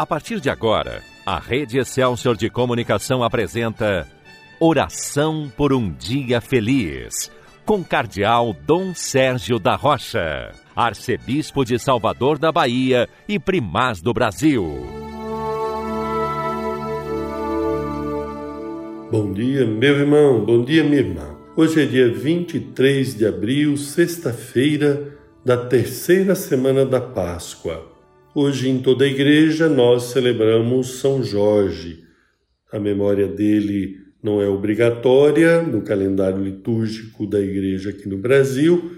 A partir de agora, a Rede Excelsior de Comunicação apresenta Oração por um Dia Feliz, com Cardeal Dom Sérgio da Rocha, Arcebispo de Salvador da Bahia e Primaz do Brasil. Bom dia, meu irmão, bom dia, minha irmã. Hoje é dia 23 de abril, sexta-feira da terceira semana da Páscoa. Hoje, em toda a igreja, nós celebramos São Jorge. A memória dele não é obrigatória no calendário litúrgico da igreja aqui no Brasil,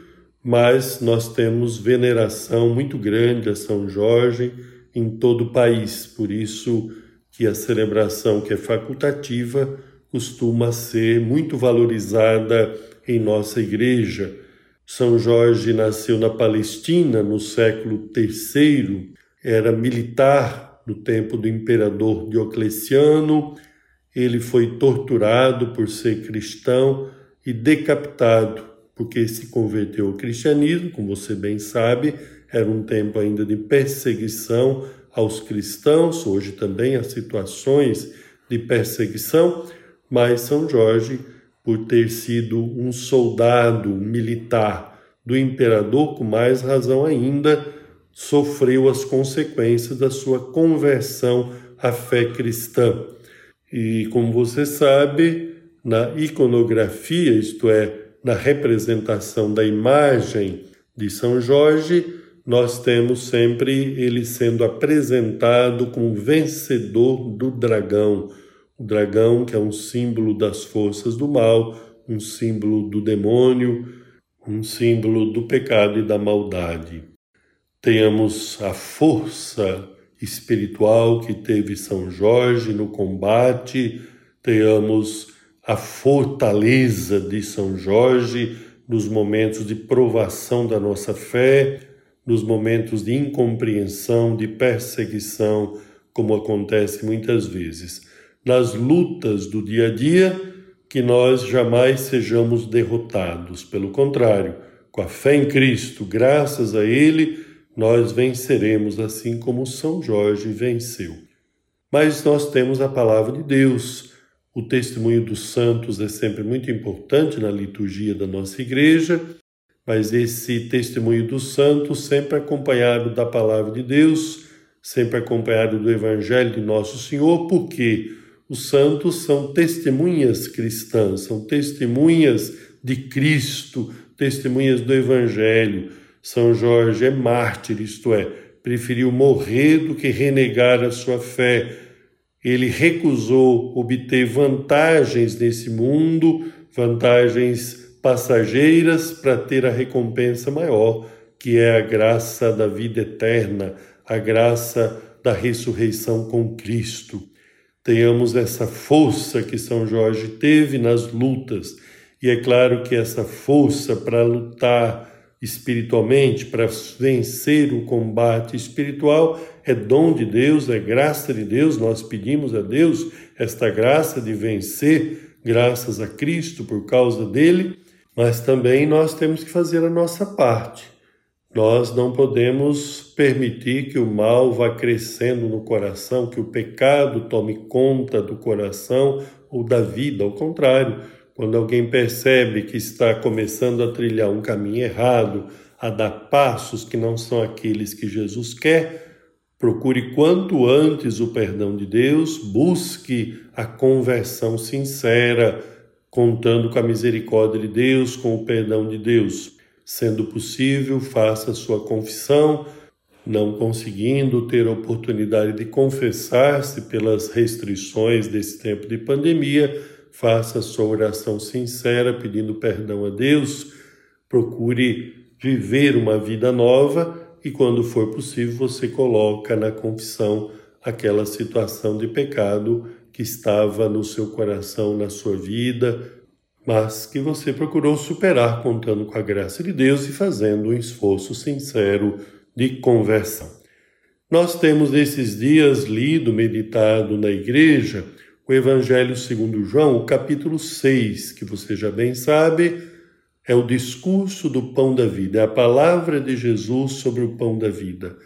mas nós temos veneração muito grande a São Jorge em todo o país. Por isso que a celebração que é facultativa costuma ser muito valorizada em nossa igreja. São Jorge nasceu na Palestina no século III era militar no tempo do imperador Diocleciano. Ele foi torturado por ser cristão e decapitado porque se converteu ao cristianismo, como você bem sabe, era um tempo ainda de perseguição aos cristãos, hoje também há situações de perseguição, mas São Jorge, por ter sido um soldado militar do imperador, com mais razão ainda, sofreu as consequências da sua conversão à fé cristã. E como você sabe, na iconografia, isto é, na representação da imagem de São Jorge, nós temos sempre ele sendo apresentado como vencedor do dragão. O dragão, que é um símbolo das forças do mal, um símbolo do demônio, um símbolo do pecado e da maldade tenhamos a força espiritual que teve São Jorge no combate, tenhamos a fortaleza de São Jorge nos momentos de provação da nossa fé, nos momentos de incompreensão, de perseguição, como acontece muitas vezes. Nas lutas do dia a dia, que nós jamais sejamos derrotados. Pelo contrário, com a fé em Cristo, graças a Ele, nós venceremos assim como São Jorge venceu. Mas nós temos a palavra de Deus. O testemunho dos santos é sempre muito importante na liturgia da nossa igreja, mas esse testemunho dos santos sempre acompanhado da palavra de Deus, sempre acompanhado do evangelho de nosso Senhor, porque os santos são testemunhas cristãs, são testemunhas de Cristo, testemunhas do evangelho são Jorge é mártir, isto é, preferiu morrer do que renegar a sua fé. Ele recusou obter vantagens nesse mundo, vantagens passageiras, para ter a recompensa maior, que é a graça da vida eterna, a graça da ressurreição com Cristo. Tenhamos essa força que São Jorge teve nas lutas, e é claro que essa força para lutar espiritualmente para vencer o combate espiritual é dom de Deus, é graça de Deus. Nós pedimos a Deus esta graça de vencer, graças a Cristo, por causa dele, mas também nós temos que fazer a nossa parte. Nós não podemos permitir que o mal vá crescendo no coração, que o pecado tome conta do coração ou da vida, ao contrário quando alguém percebe que está começando a trilhar um caminho errado, a dar passos que não são aqueles que Jesus quer, procure quanto antes o perdão de Deus, busque a conversão sincera, contando com a misericórdia de Deus, com o perdão de Deus. Sendo possível, faça sua confissão, não conseguindo ter a oportunidade de confessar-se pelas restrições desse tempo de pandemia, faça sua oração sincera pedindo perdão a Deus, procure viver uma vida nova e quando for possível você coloca na confissão aquela situação de pecado que estava no seu coração, na sua vida, mas que você procurou superar contando com a graça de Deus e fazendo um esforço sincero de conversão. Nós temos nesses dias lido, meditado na igreja, o Evangelho segundo João, o capítulo 6, que você já bem sabe, é o discurso do pão da vida, é a palavra de Jesus sobre o pão da vida.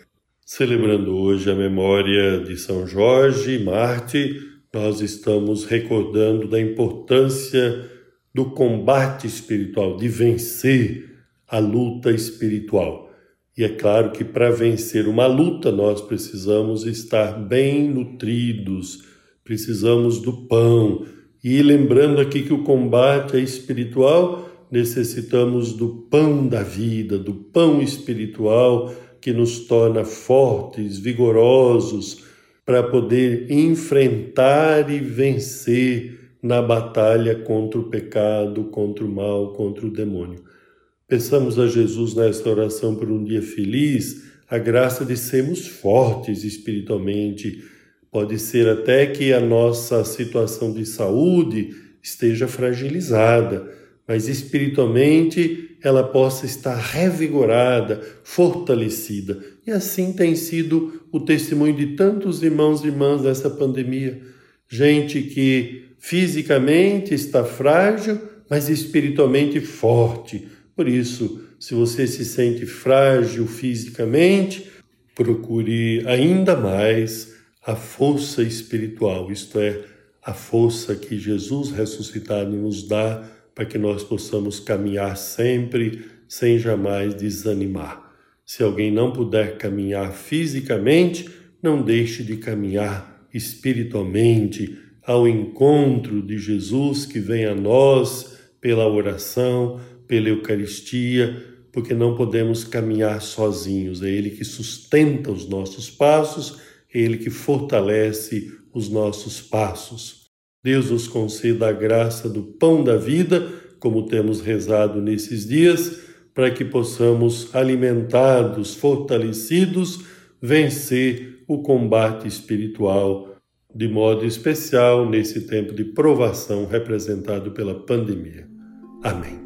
Celebrando hoje a memória de São Jorge Marte, nós estamos recordando da importância do combate espiritual, de vencer a luta espiritual. E é claro que para vencer uma luta nós precisamos estar bem nutridos, precisamos do pão. E lembrando aqui que o combate é espiritual, necessitamos do pão da vida, do pão espiritual que nos torna fortes, vigorosos, para poder enfrentar e vencer na batalha contra o pecado, contra o mal, contra o demônio. Peçamos a Jesus nesta oração por um dia feliz, a graça de sermos fortes espiritualmente. Pode ser até que a nossa situação de saúde esteja fragilizada, mas espiritualmente ela possa estar revigorada, fortalecida. E assim tem sido o testemunho de tantos irmãos e irmãs dessa pandemia. Gente que fisicamente está frágil, mas espiritualmente forte por isso, se você se sente frágil fisicamente, procure ainda mais a força espiritual, isto é, a força que Jesus ressuscitado nos dá para que nós possamos caminhar sempre sem jamais desanimar. Se alguém não puder caminhar fisicamente, não deixe de caminhar espiritualmente ao encontro de Jesus que vem a nós pela oração, pela Eucaristia, porque não podemos caminhar sozinhos. É Ele que sustenta os nossos passos, Ele que fortalece os nossos passos. Deus nos conceda a graça do pão da vida, como temos rezado nesses dias, para que possamos, alimentados, fortalecidos, vencer o combate espiritual, de modo especial nesse tempo de provação representado pela pandemia. Amém.